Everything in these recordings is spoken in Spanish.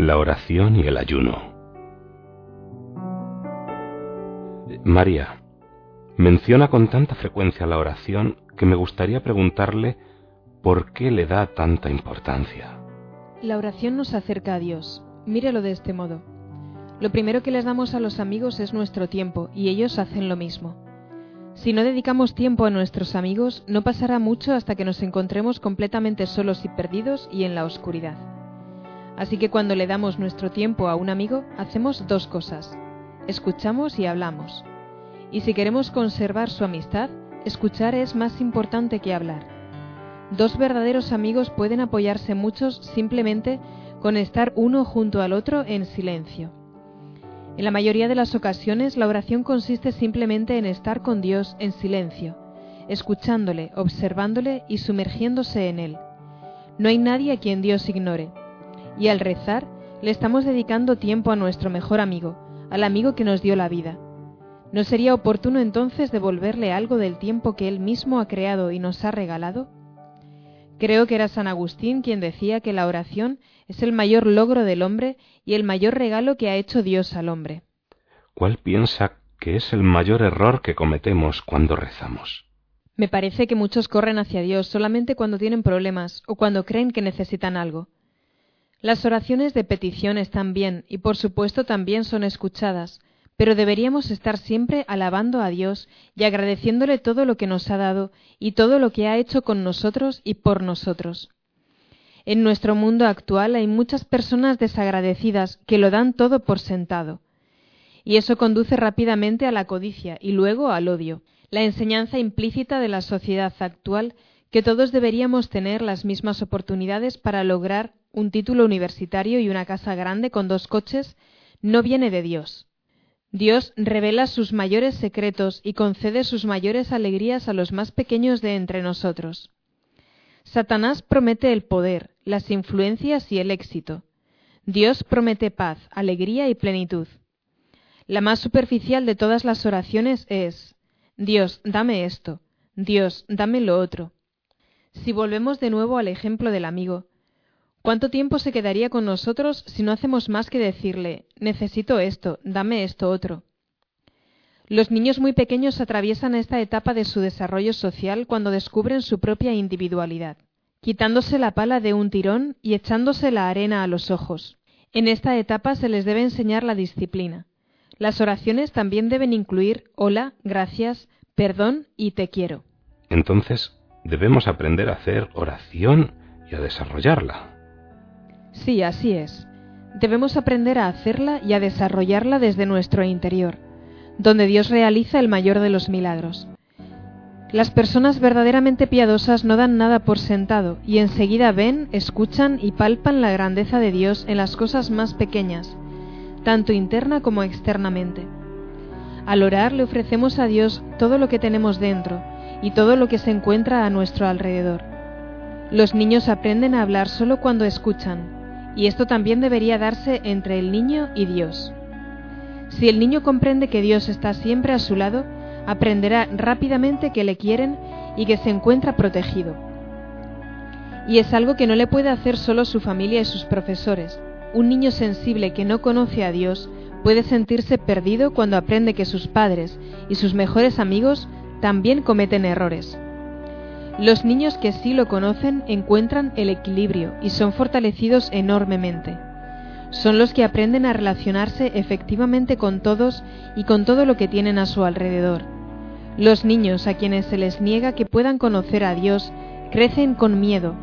La oración y el ayuno. María, menciona con tanta frecuencia la oración que me gustaría preguntarle por qué le da tanta importancia. La oración nos acerca a Dios. Mírelo de este modo. Lo primero que les damos a los amigos es nuestro tiempo, y ellos hacen lo mismo. Si no dedicamos tiempo a nuestros amigos, no pasará mucho hasta que nos encontremos completamente solos y perdidos y en la oscuridad. Así que cuando le damos nuestro tiempo a un amigo, hacemos dos cosas. Escuchamos y hablamos. Y si queremos conservar su amistad, escuchar es más importante que hablar. Dos verdaderos amigos pueden apoyarse muchos simplemente con estar uno junto al otro en silencio. En la mayoría de las ocasiones la oración consiste simplemente en estar con Dios en silencio, escuchándole, observándole y sumergiéndose en Él. No hay nadie a quien Dios ignore y al rezar le estamos dedicando tiempo a nuestro mejor amigo, al amigo que nos dio la vida. ¿No sería oportuno entonces devolverle algo del tiempo que él mismo ha creado y nos ha regalado? Creo que era San Agustín quien decía que la oración es el mayor logro del hombre y el mayor regalo que ha hecho Dios al hombre. ¿Cuál piensa que es el mayor error que cometemos cuando rezamos? Me parece que muchos corren hacia Dios solamente cuando tienen problemas o cuando creen que necesitan algo. Las oraciones de petición están bien y por supuesto también son escuchadas, pero deberíamos estar siempre alabando a Dios y agradeciéndole todo lo que nos ha dado y todo lo que ha hecho con nosotros y por nosotros. En nuestro mundo actual hay muchas personas desagradecidas que lo dan todo por sentado. Y eso conduce rápidamente a la codicia y luego al odio. La enseñanza implícita de la sociedad actual que todos deberíamos tener las mismas oportunidades para lograr un título universitario y una casa grande con dos coches no viene de Dios. Dios revela sus mayores secretos y concede sus mayores alegrías a los más pequeños de entre nosotros. Satanás promete el poder, las influencias y el éxito. Dios promete paz, alegría y plenitud. La más superficial de todas las oraciones es Dios, dame esto, Dios, dame lo otro. Si volvemos de nuevo al ejemplo del amigo, ¿cuánto tiempo se quedaría con nosotros si no hacemos más que decirle necesito esto, dame esto otro? Los niños muy pequeños atraviesan esta etapa de su desarrollo social cuando descubren su propia individualidad, quitándose la pala de un tirón y echándose la arena a los ojos. En esta etapa se les debe enseñar la disciplina. Las oraciones también deben incluir hola, gracias, perdón y te quiero. Entonces, debemos aprender a hacer oración y a desarrollarla. Sí, así es. Debemos aprender a hacerla y a desarrollarla desde nuestro interior, donde Dios realiza el mayor de los milagros. Las personas verdaderamente piadosas no dan nada por sentado y enseguida ven, escuchan y palpan la grandeza de Dios en las cosas más pequeñas, tanto interna como externamente. Al orar le ofrecemos a Dios todo lo que tenemos dentro, y todo lo que se encuentra a nuestro alrededor. Los niños aprenden a hablar solo cuando escuchan, y esto también debería darse entre el niño y Dios. Si el niño comprende que Dios está siempre a su lado, aprenderá rápidamente que le quieren y que se encuentra protegido. Y es algo que no le puede hacer solo su familia y sus profesores. Un niño sensible que no conoce a Dios puede sentirse perdido cuando aprende que sus padres y sus mejores amigos también cometen errores. Los niños que sí lo conocen encuentran el equilibrio y son fortalecidos enormemente. Son los que aprenden a relacionarse efectivamente con todos y con todo lo que tienen a su alrededor. Los niños a quienes se les niega que puedan conocer a Dios crecen con miedo,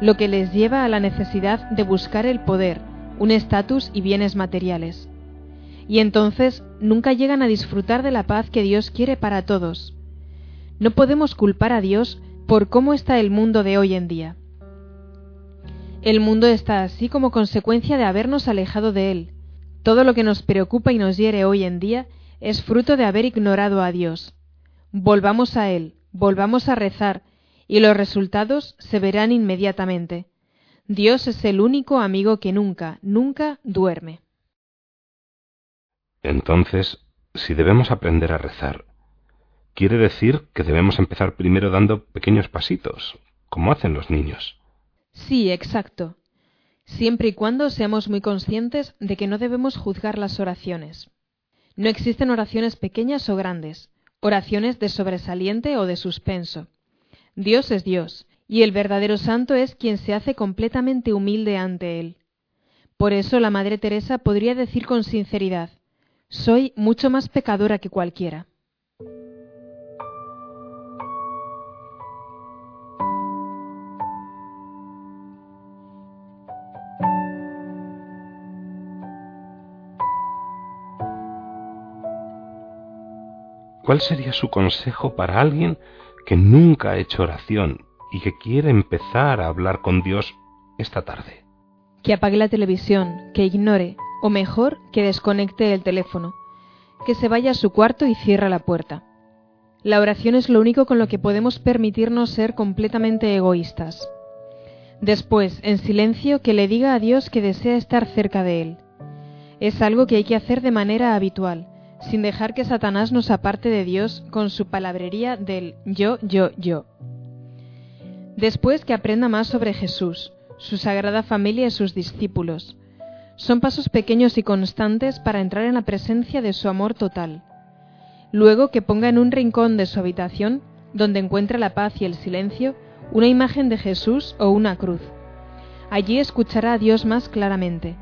lo que les lleva a la necesidad de buscar el poder, un estatus y bienes materiales. y entonces nunca llegan a disfrutar de la paz que Dios quiere para todos. No podemos culpar a Dios por cómo está el mundo de hoy en día. El mundo está así como consecuencia de habernos alejado de Él. Todo lo que nos preocupa y nos hiere hoy en día es fruto de haber ignorado a Dios. Volvamos a Él, volvamos a rezar, y los resultados se verán inmediatamente. Dios es el único amigo que nunca, nunca duerme. Entonces, si debemos aprender a rezar, quiere decir que debemos empezar primero dando pequeños pasitos, como hacen los niños. Sí, exacto. Siempre y cuando seamos muy conscientes de que no debemos juzgar las oraciones. No existen oraciones pequeñas o grandes, oraciones de sobresaliente o de suspenso. Dios es Dios, y el verdadero santo es quien se hace completamente humilde ante Él. Por eso la Madre Teresa podría decir con sinceridad, soy mucho más pecadora que cualquiera. ¿Cuál sería su consejo para alguien que nunca ha hecho oración y que quiere empezar a hablar con Dios esta tarde? Que apague la televisión, que ignore, o mejor, que desconecte el teléfono, que se vaya a su cuarto y cierre la puerta. La oración es lo único con lo que podemos permitirnos ser completamente egoístas. Después, en silencio, que le diga a Dios que desea estar cerca de Él. Es algo que hay que hacer de manera habitual, sin dejar que Satanás nos aparte de Dios con su palabrería del yo, yo, yo. Después que aprenda más sobre Jesús, su sagrada familia y sus discípulos, son pasos pequeños y constantes para entrar en la presencia de su amor total. Luego que ponga en un rincón de su habitación, donde encuentre la paz y el silencio, una imagen de Jesús o una cruz. Allí escuchará a Dios más claramente.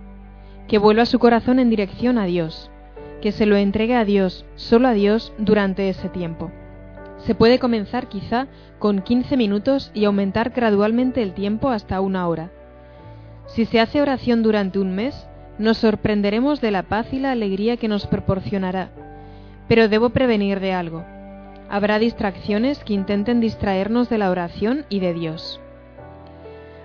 Que vuelva su corazón en dirección a Dios. Que se lo entregue a Dios, solo a Dios, durante ese tiempo. Se puede comenzar quizá con 15 minutos y aumentar gradualmente el tiempo hasta una hora. Si se hace oración durante un mes, nos sorprenderemos de la paz y la alegría que nos proporcionará. Pero debo prevenir de algo. Habrá distracciones que intenten distraernos de la oración y de Dios.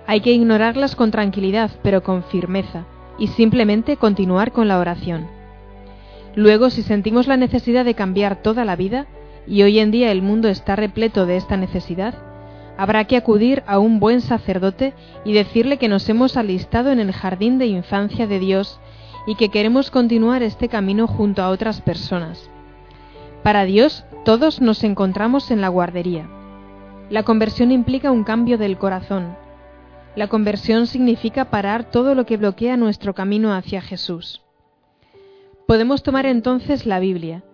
Hay que ignorarlas con tranquilidad, pero con firmeza, y simplemente continuar con la oración. Luego, si sentimos la necesidad de cambiar toda la vida, y hoy en día el mundo está repleto de esta necesidad, habrá que acudir a un buen sacerdote y decirle que nos hemos alistado en el jardín de infancia de Dios y que queremos continuar este camino junto a otras personas. Para Dios, todos nos encontramos en la guardería. La conversión implica un cambio del corazón. La conversión significa parar todo lo que bloquea nuestro camino hacia Jesús. Podemos tomar entonces la Biblia,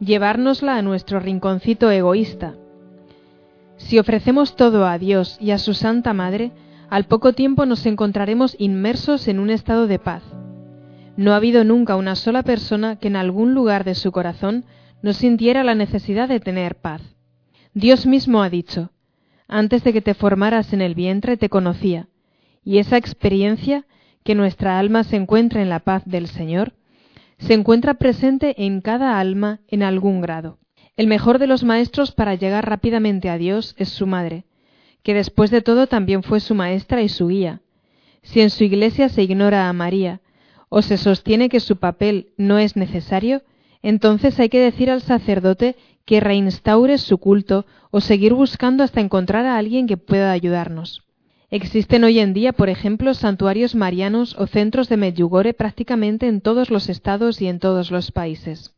llevárnosla a nuestro rinconcito egoísta, si ofrecemos todo a Dios y a su Santa Madre, al poco tiempo nos encontraremos inmersos en un estado de paz. No ha habido nunca una sola persona que en algún lugar de su corazón no sintiera la necesidad de tener paz. Dios mismo ha dicho, antes de que te formaras en el vientre te conocía, y esa experiencia, que nuestra alma se encuentra en la paz del Señor, se encuentra presente en cada alma en algún grado. El mejor de los maestros para llegar rápidamente a Dios es su madre, que después de todo también fue su maestra y su guía. Si en su iglesia se ignora a María, o se sostiene que su papel no es necesario, entonces hay que decir al sacerdote que reinstaure su culto o seguir buscando hasta encontrar a alguien que pueda ayudarnos. Existen hoy en día, por ejemplo, santuarios marianos o centros de Medjugorje prácticamente en todos los estados y en todos los países.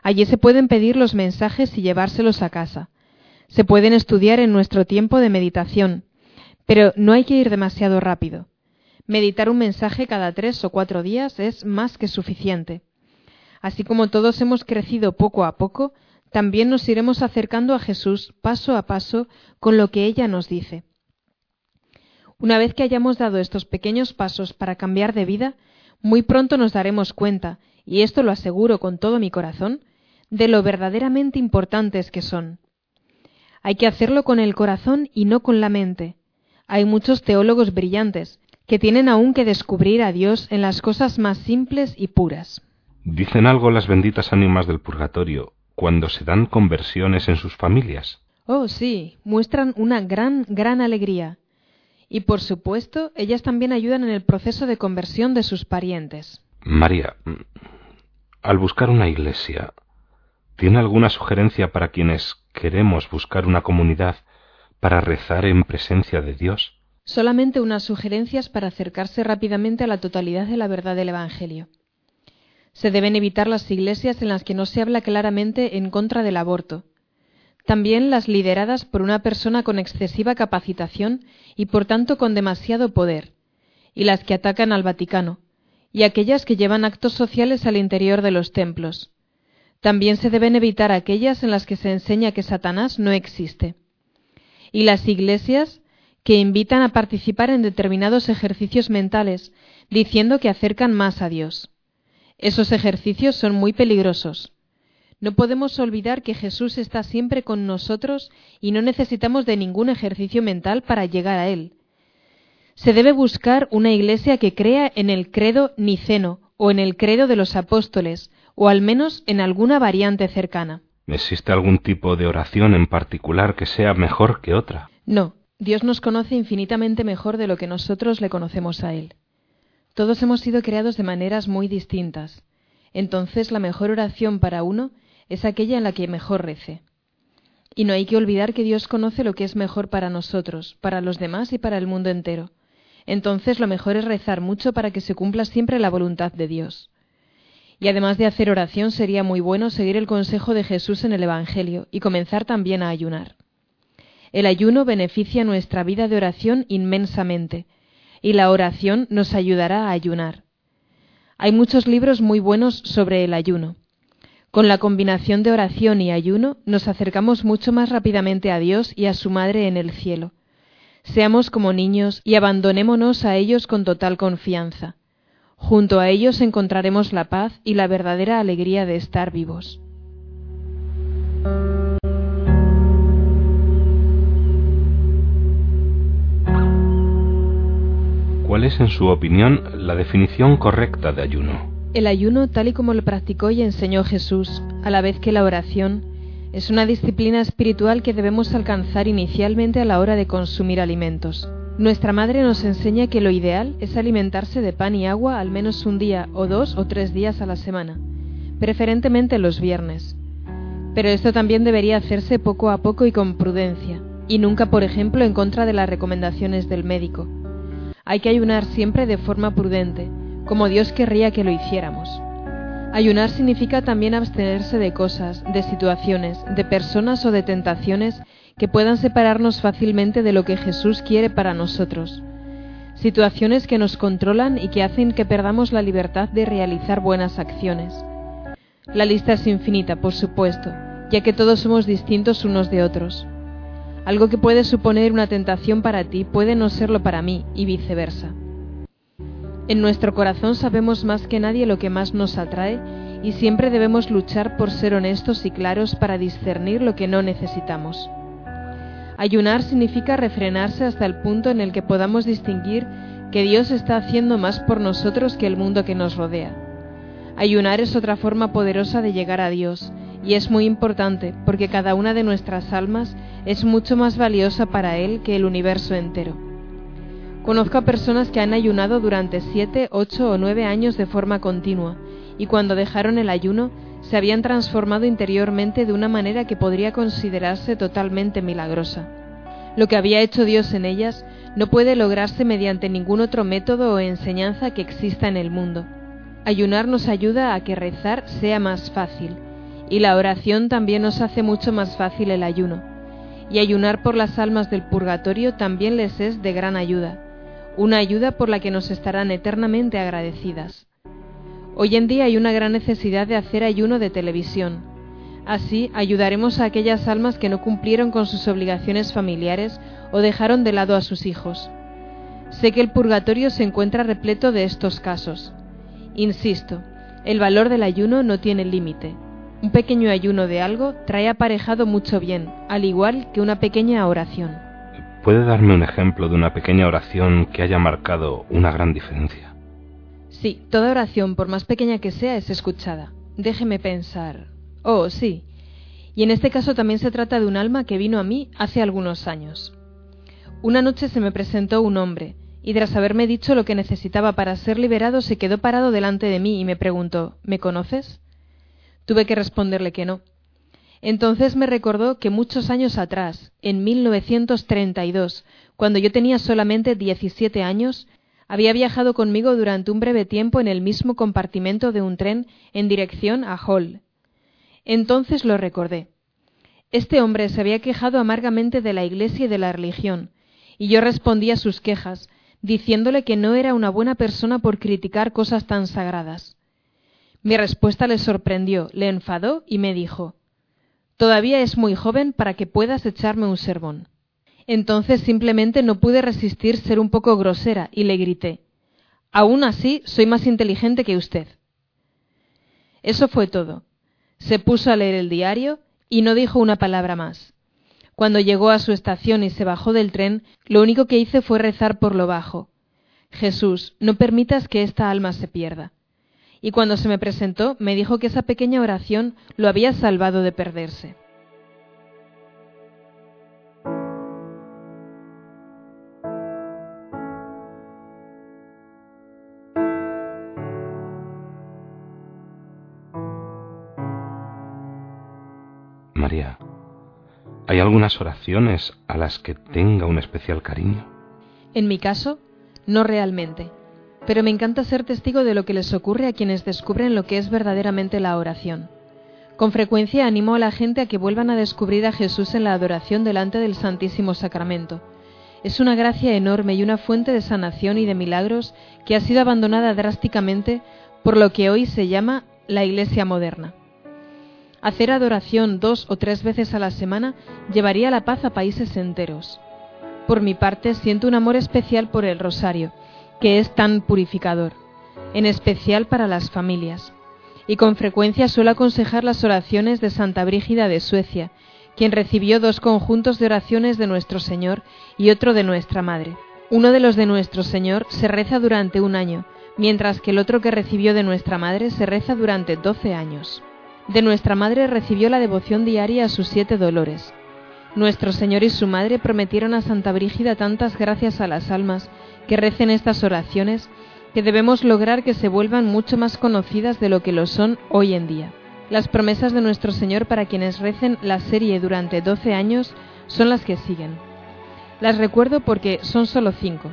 Allí se pueden pedir los mensajes y llevárselos a casa. Se pueden estudiar en nuestro tiempo de meditación, pero no hay que ir demasiado rápido. Meditar un mensaje cada tres o cuatro días es más que suficiente. Así como todos hemos crecido poco a poco, también nos iremos acercando a Jesús paso a paso con lo que ella nos dice. Una vez que hayamos dado estos pequeños pasos para cambiar de vida, muy pronto nos daremos cuenta, y esto lo aseguro con todo mi corazón, de lo verdaderamente importantes que son. Hay que hacerlo con el corazón y no con la mente. Hay muchos teólogos brillantes que tienen aún que descubrir a Dios en las cosas más simples y puras. ¿Dicen algo las benditas ánimas del purgatorio cuando se dan conversiones en sus familias? Oh, sí, muestran una gran, gran alegría. Y por supuesto, ellas también ayudan en el proceso de conversión de sus parientes. María, al buscar una iglesia, ¿tiene alguna sugerencia para quienes queremos buscar una comunidad para rezar en presencia de Dios? Solamente unas sugerencias para acercarse rápidamente a la totalidad de la verdad del Evangelio. Se deben evitar las iglesias en las que no se habla claramente en contra del aborto. También las lideradas por una persona con excesiva capacitación y por tanto con demasiado poder, y las que atacan al Vaticano, y aquellas que llevan actos sociales al interior de los templos. También se deben evitar aquellas en las que se enseña que Satanás no existe. Y las iglesias que invitan a participar en determinados ejercicios mentales, diciendo que acercan más a Dios. Esos ejercicios son muy peligrosos. No podemos olvidar que Jesús está siempre con nosotros y no necesitamos de ningún ejercicio mental para llegar a Él. Se debe buscar una iglesia que crea en el credo niceno o en el credo de los apóstoles, o al menos en alguna variante cercana. ¿Existe algún tipo de oración en particular que sea mejor que otra? No, Dios nos conoce infinitamente mejor de lo que nosotros le conocemos a Él. Todos hemos sido creados de maneras muy distintas. Entonces la mejor oración para uno es aquella en la que mejor rece. Y no hay que olvidar que Dios conoce lo que es mejor para nosotros, para los demás y para el mundo entero. Entonces lo mejor es rezar mucho para que se cumpla siempre la voluntad de Dios. Y además de hacer oración sería muy bueno seguir el consejo de Jesús en el Evangelio y comenzar también a ayunar. El ayuno beneficia nuestra vida de oración inmensamente, y la oración nos ayudará a ayunar. Hay muchos libros muy buenos sobre el ayuno. Con la combinación de oración y ayuno nos acercamos mucho más rápidamente a Dios y a su Madre en el cielo. Seamos como niños y abandonémonos a ellos con total confianza. Junto a ellos encontraremos la paz y la verdadera alegría de estar vivos. ¿Cuál es, en su opinión, la definición correcta de ayuno? El ayuno, tal y como lo practicó y enseñó Jesús, a la vez que la oración, es una disciplina espiritual que debemos alcanzar inicialmente a la hora de consumir alimentos. Nuestra madre nos enseña que lo ideal es alimentarse de pan y agua al menos un día o dos o tres días a la semana, preferentemente los viernes. Pero esto también debería hacerse poco a poco y con prudencia, y nunca, por ejemplo, en contra de las recomendaciones del médico. Hay que ayunar siempre de forma prudente, como Dios querría que lo hiciéramos. Ayunar significa también abstenerse de cosas, de situaciones, de personas o de tentaciones que puedan separarnos fácilmente de lo que Jesús quiere para nosotros. Situaciones que nos controlan y que hacen que perdamos la libertad de realizar buenas acciones. La lista es infinita, por supuesto, ya que todos somos distintos unos de otros. Algo que puede suponer una tentación para ti puede no serlo para mí y viceversa. En nuestro corazón sabemos más que nadie lo que más nos atrae y siempre debemos luchar por ser honestos y claros para discernir lo que no necesitamos. Ayunar significa refrenarse hasta el punto en el que podamos distinguir que Dios está haciendo más por nosotros que el mundo que nos rodea. Ayunar es otra forma poderosa de llegar a Dios y es muy importante porque cada una de nuestras almas es mucho más valiosa para Él que el universo entero. Conozco a personas que han ayunado durante siete, ocho o nueve años de forma continua y cuando dejaron el ayuno se habían transformado interiormente de una manera que podría considerarse totalmente milagrosa. Lo que había hecho Dios en ellas no puede lograrse mediante ningún otro método o enseñanza que exista en el mundo. Ayunar nos ayuda a que rezar sea más fácil, y la oración también nos hace mucho más fácil el ayuno. Y ayunar por las almas del purgatorio también les es de gran ayuda, una ayuda por la que nos estarán eternamente agradecidas. Hoy en día hay una gran necesidad de hacer ayuno de televisión. Así ayudaremos a aquellas almas que no cumplieron con sus obligaciones familiares o dejaron de lado a sus hijos. Sé que el purgatorio se encuentra repleto de estos casos. Insisto, el valor del ayuno no tiene límite. Un pequeño ayuno de algo trae aparejado mucho bien, al igual que una pequeña oración. ¿Puede darme un ejemplo de una pequeña oración que haya marcado una gran diferencia? Sí, toda oración, por más pequeña que sea, es escuchada. Déjeme pensar. Oh, sí. Y en este caso también se trata de un alma que vino a mí hace algunos años. Una noche se me presentó un hombre, y tras haberme dicho lo que necesitaba para ser liberado, se quedó parado delante de mí y me preguntó ¿Me conoces? Tuve que responderle que no. Entonces me recordó que muchos años atrás, en 1932, cuando yo tenía solamente 17 años, había viajado conmigo durante un breve tiempo en el mismo compartimento de un tren en dirección a Hull. Entonces lo recordé. Este hombre se había quejado amargamente de la Iglesia y de la religión, y yo respondí a sus quejas, diciéndole que no era una buena persona por criticar cosas tan sagradas. Mi respuesta le sorprendió, le enfadó y me dijo Todavía es muy joven para que puedas echarme un sermón. Entonces simplemente no pude resistir ser un poco grosera y le grité Aún así soy más inteligente que usted. Eso fue todo. Se puso a leer el diario y no dijo una palabra más. Cuando llegó a su estación y se bajó del tren, lo único que hice fue rezar por lo bajo. Jesús, no permitas que esta alma se pierda. Y cuando se me presentó, me dijo que esa pequeña oración lo había salvado de perderse. María, ¿hay algunas oraciones a las que tenga un especial cariño? En mi caso, no realmente, pero me encanta ser testigo de lo que les ocurre a quienes descubren lo que es verdaderamente la oración. Con frecuencia animo a la gente a que vuelvan a descubrir a Jesús en la adoración delante del Santísimo Sacramento. Es una gracia enorme y una fuente de sanación y de milagros que ha sido abandonada drásticamente por lo que hoy se llama la Iglesia moderna. Hacer adoración dos o tres veces a la semana llevaría la paz a países enteros. Por mi parte, siento un amor especial por el rosario, que es tan purificador, en especial para las familias. Y con frecuencia suelo aconsejar las oraciones de Santa Brígida de Suecia, quien recibió dos conjuntos de oraciones de Nuestro Señor y otro de Nuestra Madre. Uno de los de Nuestro Señor se reza durante un año, mientras que el otro que recibió de Nuestra Madre se reza durante doce años. De nuestra Madre recibió la devoción diaria a sus siete dolores. Nuestro Señor y su Madre prometieron a Santa Brígida tantas gracias a las almas que recen estas oraciones que debemos lograr que se vuelvan mucho más conocidas de lo que lo son hoy en día. Las promesas de nuestro Señor para quienes recen la serie durante doce años son las que siguen. Las recuerdo porque son solo cinco.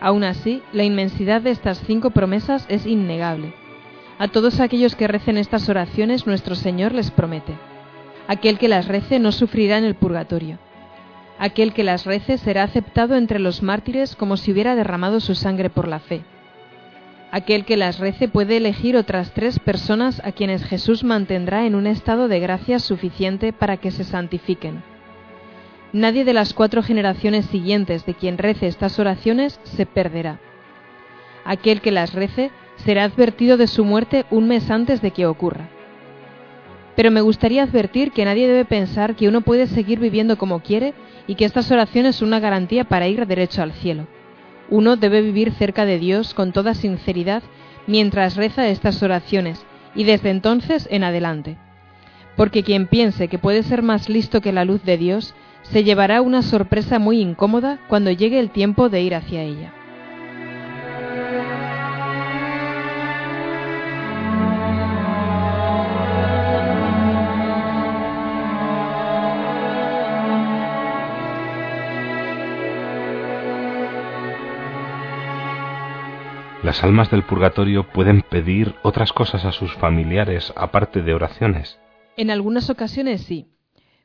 Aún así, la inmensidad de estas cinco promesas es innegable. A todos aquellos que recen estas oraciones nuestro Señor les promete. Aquel que las rece no sufrirá en el purgatorio. Aquel que las rece será aceptado entre los mártires como si hubiera derramado su sangre por la fe. Aquel que las rece puede elegir otras tres personas a quienes Jesús mantendrá en un estado de gracia suficiente para que se santifiquen. Nadie de las cuatro generaciones siguientes de quien rece estas oraciones se perderá. Aquel que las rece será advertido de su muerte un mes antes de que ocurra. Pero me gustaría advertir que nadie debe pensar que uno puede seguir viviendo como quiere y que estas oraciones son una garantía para ir derecho al cielo. Uno debe vivir cerca de Dios con toda sinceridad mientras reza estas oraciones y desde entonces en adelante. Porque quien piense que puede ser más listo que la luz de Dios, se llevará una sorpresa muy incómoda cuando llegue el tiempo de ir hacia ella. Las almas del purgatorio pueden pedir otras cosas a sus familiares aparte de oraciones. En algunas ocasiones sí.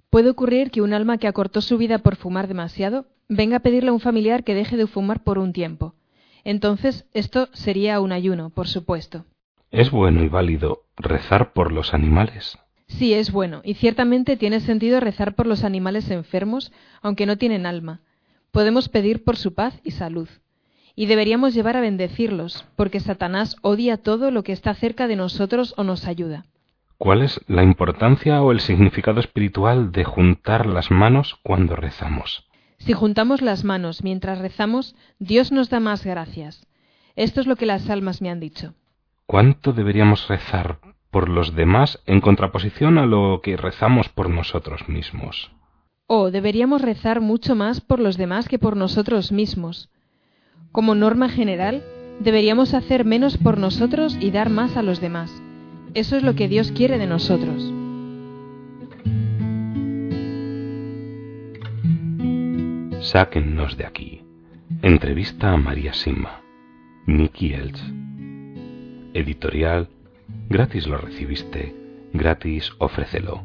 Puede ocurrir que un alma que acortó su vida por fumar demasiado venga a pedirle a un familiar que deje de fumar por un tiempo. Entonces, esto sería un ayuno, por supuesto. ¿Es bueno y válido rezar por los animales? Sí, es bueno, y ciertamente tiene sentido rezar por los animales enfermos, aunque no tienen alma. Podemos pedir por su paz y salud y deberíamos llevar a bendecirlos, porque Satanás odia todo lo que está cerca de nosotros o nos ayuda. ¿Cuál es la importancia o el significado espiritual de juntar las manos cuando rezamos? Si juntamos las manos mientras rezamos, Dios nos da más gracias. Esto es lo que las almas me han dicho. ¿Cuánto deberíamos rezar por los demás en contraposición a lo que rezamos por nosotros mismos? Oh, deberíamos rezar mucho más por los demás que por nosotros mismos. Como norma general, deberíamos hacer menos por nosotros y dar más a los demás. Eso es lo que Dios quiere de nosotros. Sáquennos de aquí. Entrevista a María Sima. Nicky Elch. Editorial. Gratis lo recibiste. Gratis ofrécelo.